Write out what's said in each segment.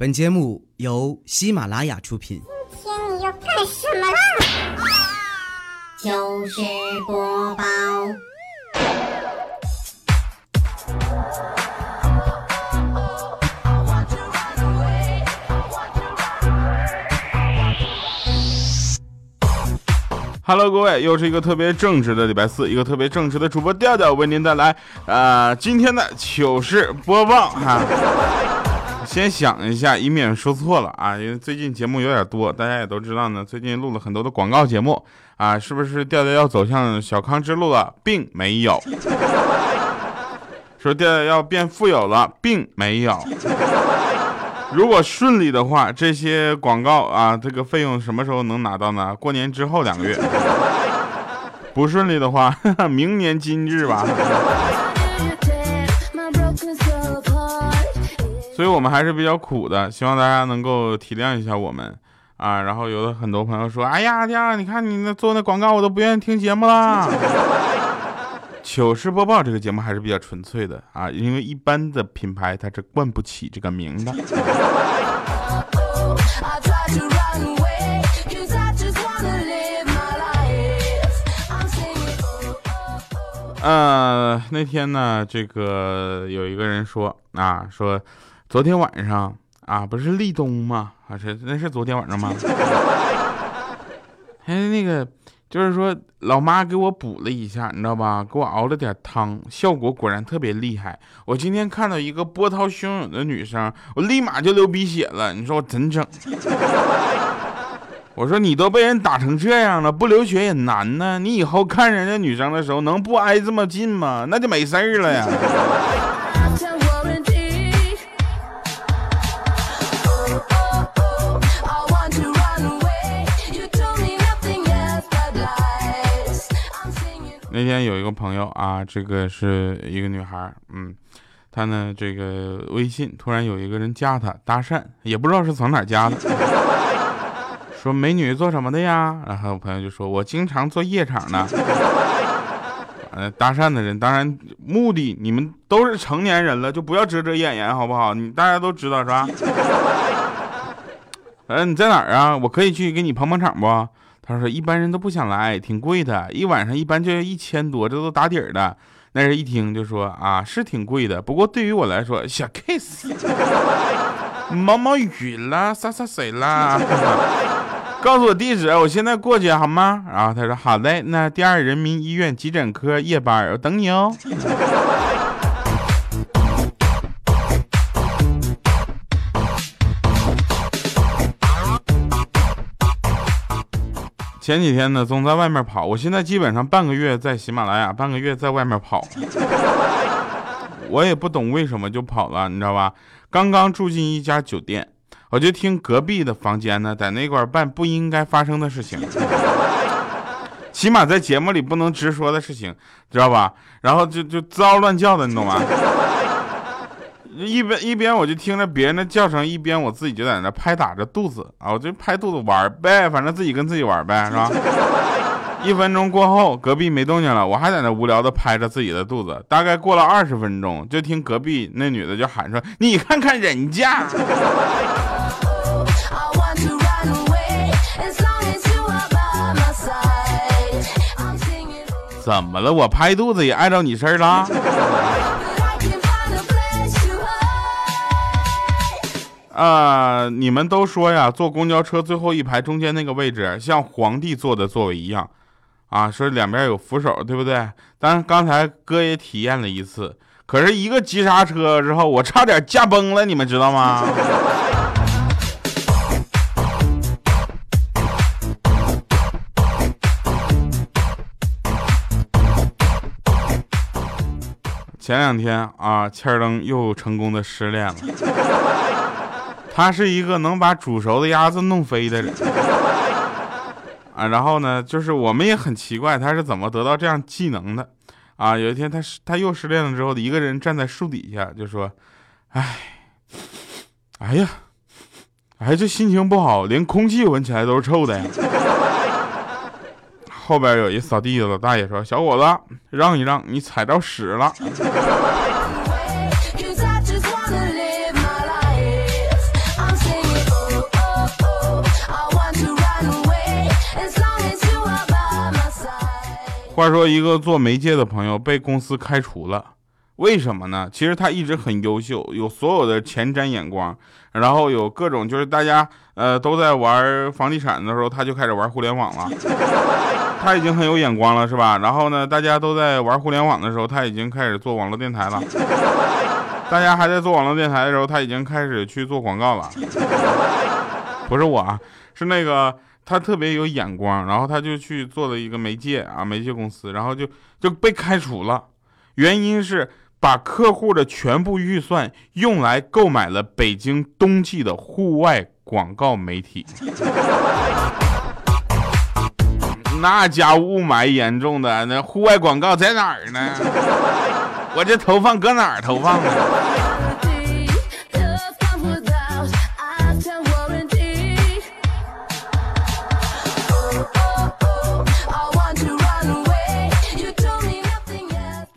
本节目由喜马拉雅出品。今天你要干什么啦？糗事播报，Hello，各位，又是一个特别正直的礼拜四，一个特别正直的主播调调为您带来呃今天的糗事播报哈。先想一下，以免说错了啊，因为最近节目有点多，大家也都知道呢。最近录了很多的广告节目啊，是不是调调要走向小康之路了？并没有。说调调要变富有了，并没有。如果顺利的话，这些广告啊，这个费用什么时候能拿到呢？过年之后两个月。不顺利的话，明年今日吧。所以我们还是比较苦的，希望大家能够体谅一下我们啊。然后有的很多朋友说：“哎呀，呀，你看你那做那广告，我都不愿意听节目啦。”糗事播报这个节目还是比较纯粹的啊，因为一般的品牌它是冠不起这个名的。呃，那天呢，这个有一个人说啊，说昨天晚上啊，不是立冬吗？啊，是那是昨天晚上吗？哎，那个就是说，老妈给我补了一下，你知道吧？给我熬了点汤，效果果然特别厉害。我今天看到一个波涛汹涌的女生，我立马就流鼻血了。你说我怎整？我说你都被人打成这样了，不流血也难呢。你以后看人家女生的时候，能不挨这么近吗？那就没事儿了呀。那天有一个朋友啊，这个是一个女孩，嗯，她呢这个微信突然有一个人加她搭讪，也不知道是从哪加的，说美女做什么的呀？然后我朋友就说，我经常做夜场的。呃，搭讪的人当然目的，你们都是成年人了，就不要遮遮掩掩，好不好？你大家都知道是吧？呃，你在哪儿啊？我可以去给你捧捧场不？他说一般人都不想来，挺贵的，一晚上一般就要一千多，这都打底儿的。那人一听就说啊，是挺贵的，不过对于我来说，小 case，毛毛雨啦，洒洒水啦。告诉我地址，我现在过去好吗？然后他说好嘞，那第二人民医院急诊科夜班，我等你哦。前几天呢，总在外面跑，我现在基本上半个月在喜马拉雅，半个月在外面跑。我也不懂为什么就跑了，你知道吧？刚刚住进一家酒店，我就听隔壁的房间呢，在那块办不应该发生的事情，起码在节目里不能直说的事情，知道吧？然后就就滋嗷乱叫的，你懂吗？一边一边我就听着别人的叫声，一边我自己就在那拍打着肚子啊，我就拍肚子玩呗，反正自己跟自己玩呗，是吧？一分钟过后，隔壁没动静了，我还在那无聊的拍着自己的肚子。大概过了二十分钟，就听隔壁那女的就喊说：“你看看人家。”怎么了？我拍肚子也碍着你事儿了？啊！你们都说呀，坐公交车最后一排中间那个位置像皇帝坐的座位一样，啊，说两边有扶手，对不对？但刚才哥也体验了一次，可是一个急刹车之后，我差点驾崩了，你们知道吗？前两天啊，千儿登又成功的失恋了。他是一个能把煮熟的鸭子弄飞的人啊，然后呢，就是我们也很奇怪他是怎么得到这样技能的啊。有一天他他又失恋了之后，一个人站在树底下就说：“哎，哎呀，哎，这心情不好，连空气闻起来都是臭的呀。”后边有一扫地的老大爷说：“小伙子，让一让，你踩着屎了。”话说，一个做媒介的朋友被公司开除了，为什么呢？其实他一直很优秀，有所有的前瞻眼光，然后有各种就是大家呃都在玩房地产的时候，他就开始玩互联网了。他已经很有眼光了，是吧？然后呢，大家都在玩互联网的时候，他已经开始做网络电台了。大家还在做网络电台的时候，他已经开始去做广告了。不是我，啊，是那个他特别有眼光，然后他就去做了一个媒介啊，媒介公司，然后就就被开除了。原因是把客户的全部预算用来购买了北京冬季的户外广告媒体。那家雾霾严重的，那户外广告在哪儿呢？我这投放搁哪儿投放呢？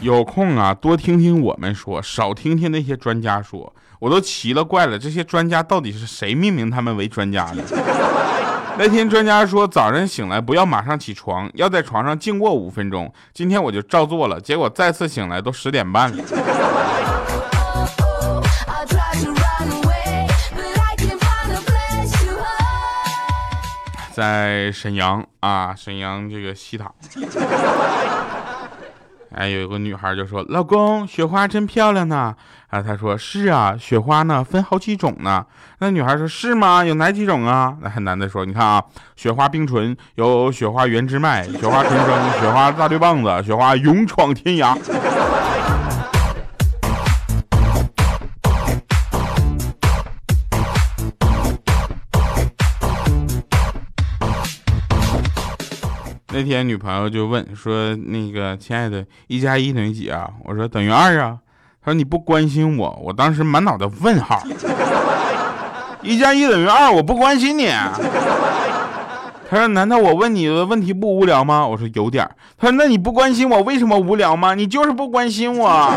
有空啊，多听听我们说，少听听那些专家说。我都奇了怪了，这些专家到底是谁命名他们为专家的？那天专家说，早上醒来不要马上起床，要在床上静卧五分钟。今天我就照做了，结果再次醒来都十点半了。在沈阳啊，沈阳这个西塔。哎，有一个女孩就说：“老公，雪花真漂亮呢。”啊，他说：“是啊，雪花呢分好几种呢。”那女孩说：“是吗？有哪几种啊？”那男的说：“你看啊，雪花冰唇，有雪花原汁麦，雪花纯生，雪花大绿棒子，雪花勇闯天涯。”那天女朋友就问说：“那个亲爱的，一加一等于几啊？”我说：“等于二啊。”他说：“你不关心我。”我当时满脑袋问号。一加一等于二，我不关心你。他说：“难道我问你的问题不无聊吗？”我说：“有点。”他说：“那你不关心我，为什么无聊吗？你就是不关心我。”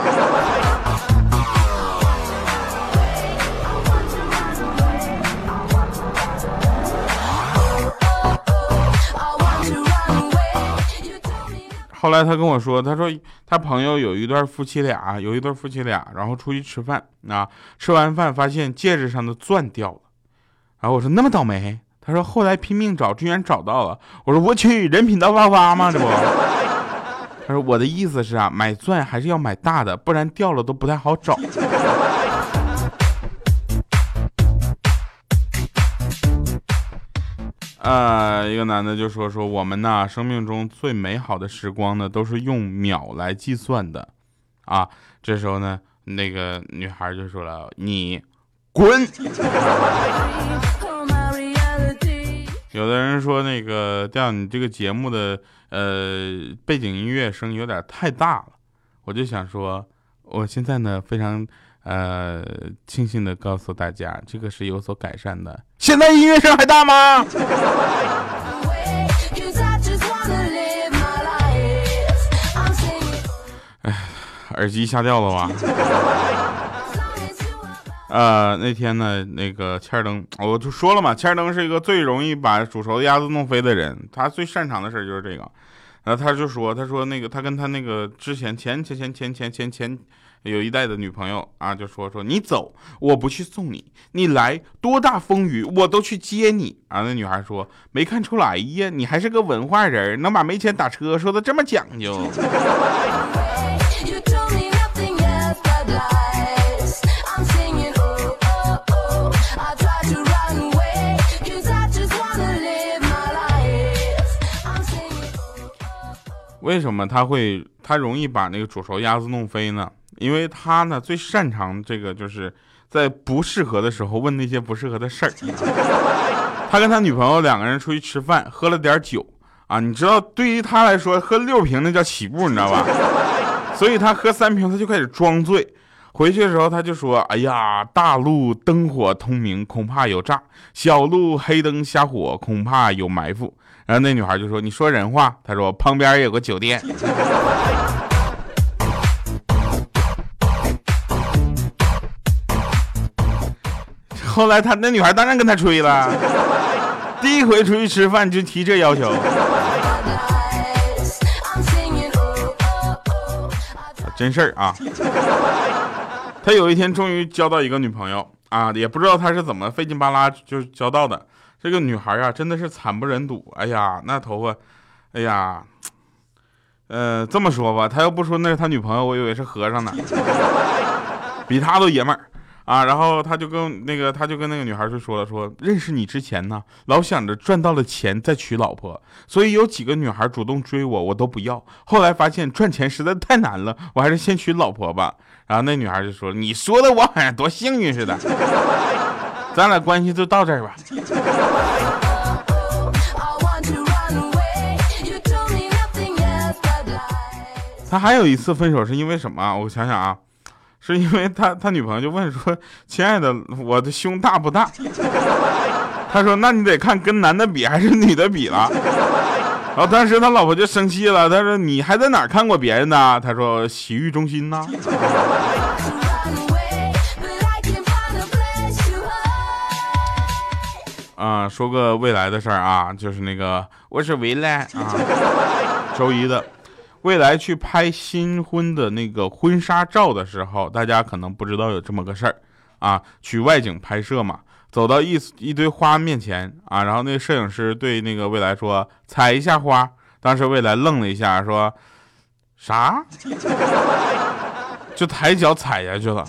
后来他跟我说，他说他朋友有一对夫妻俩，有一对夫妻俩，然后出去吃饭啊，吃完饭发现戒指上的钻掉了，然后我说那么倒霉，他说后来拼命找，居然找到了，我说我去，人品大爆发吗？这不，他说我的意思是啊，买钻还是要买大的，不然掉了都不太好找。呃，一个男的就说说我们呢，生命中最美好的时光呢，都是用秒来计算的，啊，这时候呢，那个女孩就说了，你滚。有的人说那个调你这个节目的呃背景音乐声音有点太大了，我就想说，我现在呢非常。呃，庆幸的告诉大家，这个是有所改善的。现在音乐声还大吗？哎，耳机瞎掉了吧？呃，那天呢，那个欠灯，我就说了嘛，欠灯是一个最容易把煮熟的鸭子弄飞的人，他最擅长的事就是这个。然后他就说，他说那个他跟他那个之前前前前前前前前。有一代的女朋友啊，就说说你走，我不去送你；你来，多大风雨我都去接你。啊，那女孩说没看出来呀，你还是个文化人，能把没钱打车说的这么讲究。为什么他会他容易把那个煮熟鸭子弄飞呢？因为他呢最擅长这个，就是在不适合的时候问那些不适合的事儿。他跟他女朋友两个人出去吃饭，喝了点酒啊，你知道，对于他来说，喝六瓶那叫起步，你知道吧？所以他喝三瓶他就开始装醉。回去的时候他就说：“哎呀，大路灯火通明，恐怕有诈；小路黑灯瞎火，恐怕有埋伏。”然后那女孩就说：“你说人话。”他说：“旁边有个酒店。”后来他那女孩当然跟他吹了，第一回出去吃饭就提这要求。真事儿啊。他有一天终于交到一个女朋友啊，也不知道他是怎么费劲巴拉就交到的。这个女孩啊，真的是惨不忍睹。哎呀，那头发，哎呀，呃，这么说吧，他要不说那是他女朋友，我以为是和尚呢，比他都爷们儿。啊，然后他就跟那个，他就跟那个女孩就说了，说认识你之前呢，老想着赚到了钱再娶老婆，所以有几个女孩主动追我，我都不要。后来发现赚钱实在太难了，我还是先娶老婆吧。然后那女孩就说：“你说的我好像多幸运似的，咱俩关系就到这儿吧。”他还有一次分手是因为什么？我想想啊。是因为他他女朋友就问说：“亲爱的，我的胸大不大？”他说：“那你得看跟男的比还是女的比了。”然后当时他老婆就生气了，他说：“你还在哪看过别人呢？”他说：“洗浴中心呢。”，说个未来的事儿啊，就是那个我是未来啊，周一的。未来去拍新婚的那个婚纱照的时候，大家可能不知道有这么个事儿啊，去外景拍摄嘛，走到一一堆花面前啊，然后那个摄影师对那个未来说：“踩一下花。”当时未来愣了一下，说：“啥？” 就抬脚踩下去了。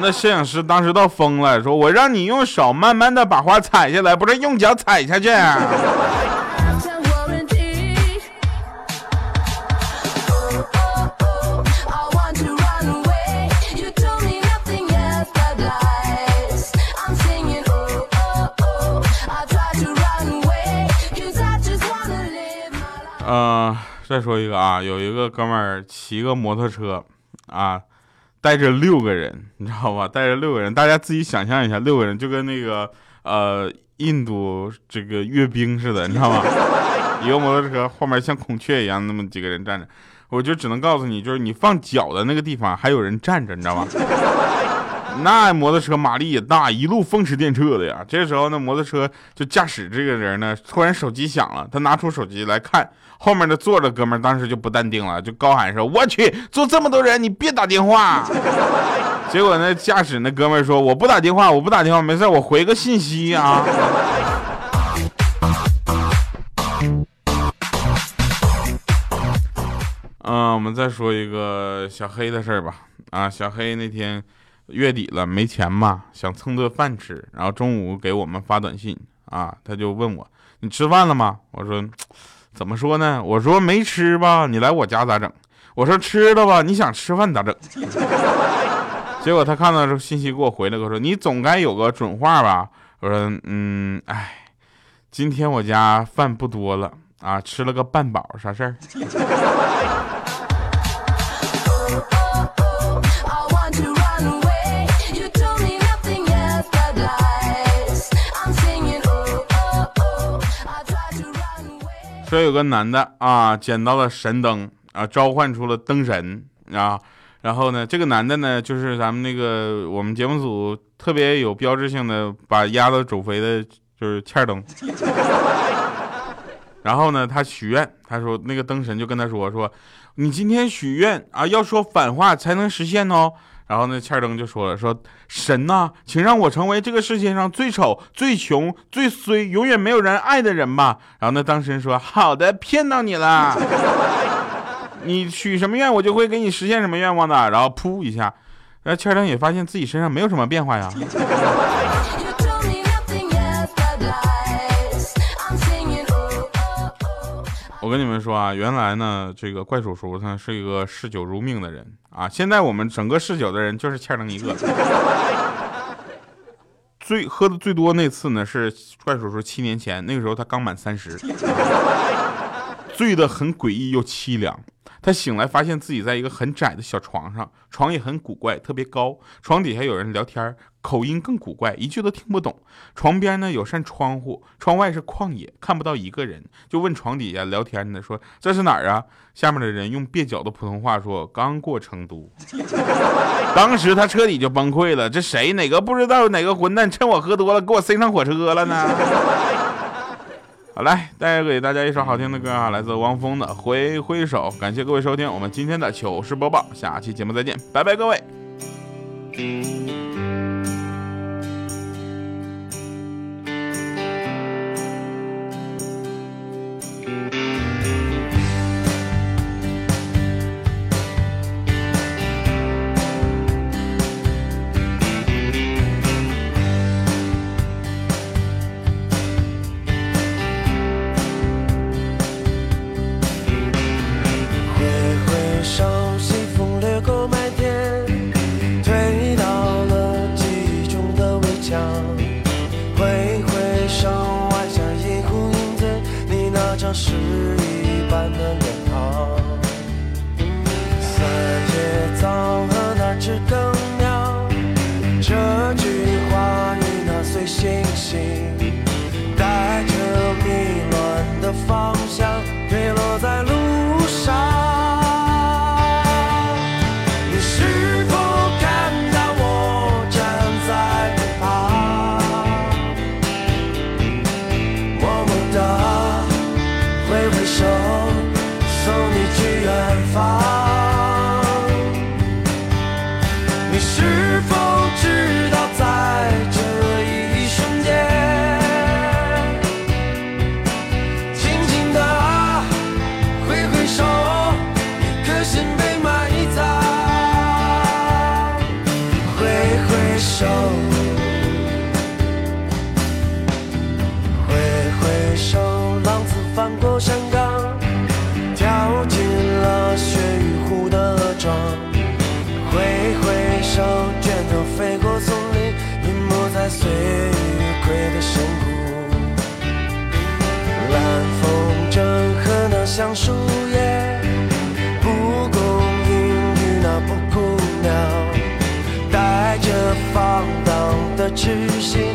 那摄影师当时都疯了，说：“我让你用手慢慢的把花踩下来，不是用脚踩下去。”嗯，再说一个啊，有一个哥们儿骑个摩托车，啊，带着六个人，你知道吧？带着六个人，大家自己想象一下，六个人就跟那个呃印度这个阅兵似的，你知道吗？一个摩托车后面像孔雀一样，那么几个人站着，我就只能告诉你，就是你放脚的那个地方还有人站着，你知道吗？那摩托车马力也大，一路风驰电掣的呀。这时候，那摩托车就驾驶这个人呢，突然手机响了，他拿出手机来看，后面的坐着哥们当时就不淡定了，就高喊说：“我去，坐这么多人，你别打电话。” 结果那驾驶那哥们说：“我不打电话，我不打电话，没事，我回个信息啊。”嗯，我们再说一个小黑的事儿吧。啊，小黑那天。月底了没钱嘛，想蹭顿饭吃，然后中午给我们发短信啊，他就问我你吃饭了吗？我说怎么说呢？我说没吃吧，你来我家咋整？我说吃了吧，你想吃饭咋整？结果他看到这信息给我回了个说你总该有个准话吧？我说嗯，哎，今天我家饭不多了啊，吃了个半饱，啥事儿？说有个男的啊，捡到了神灯啊，召唤出了灯神啊。然后呢，这个男的呢，就是咱们那个我们节目组特别有标志性的把鸭子煮肥的，就是欠灯。然后呢，他许愿，他说那个灯神就跟他说说，你今天许愿啊，要说反话才能实现哦。然后那欠灯就说了：“说神呐，请让我成为这个世界上最丑、最穷、最衰、永远没有人爱的人吧。”然后那当事人说：“好的，骗到你了。你许什么愿，我就会给你实现什么愿望的。”然后噗一下，然后欠灯也发现自己身上没有什么变化呀。我跟你们说啊，原来呢，这个怪叔叔他是一个嗜酒如命的人啊。现在我们整个嗜酒的人就是欠他一个。最喝的最多那次呢，是怪叔叔七年前，那个时候他刚满三十，醉得很诡异又凄凉。他醒来，发现自己在一个很窄的小床上，床也很古怪，特别高。床底下有人聊天，口音更古怪，一句都听不懂。床边呢有扇窗户，窗外是旷野，看不到一个人。就问床底下聊天的说：“这是哪儿啊？”下面的人用蹩脚的普通话说：“刚过成都。”当时他彻底就崩溃了。这谁？哪个不知道哪个混蛋趁我喝多了给我塞上火车了呢？好来带给大家一首好听的歌啊来自汪峰的挥挥手感谢各位收听我们今天的糗事播报下期节目再见拜拜各位。那张诗一般的脸庞你是否像树叶，蒲公英与那布谷鸟，带着放荡的痴心。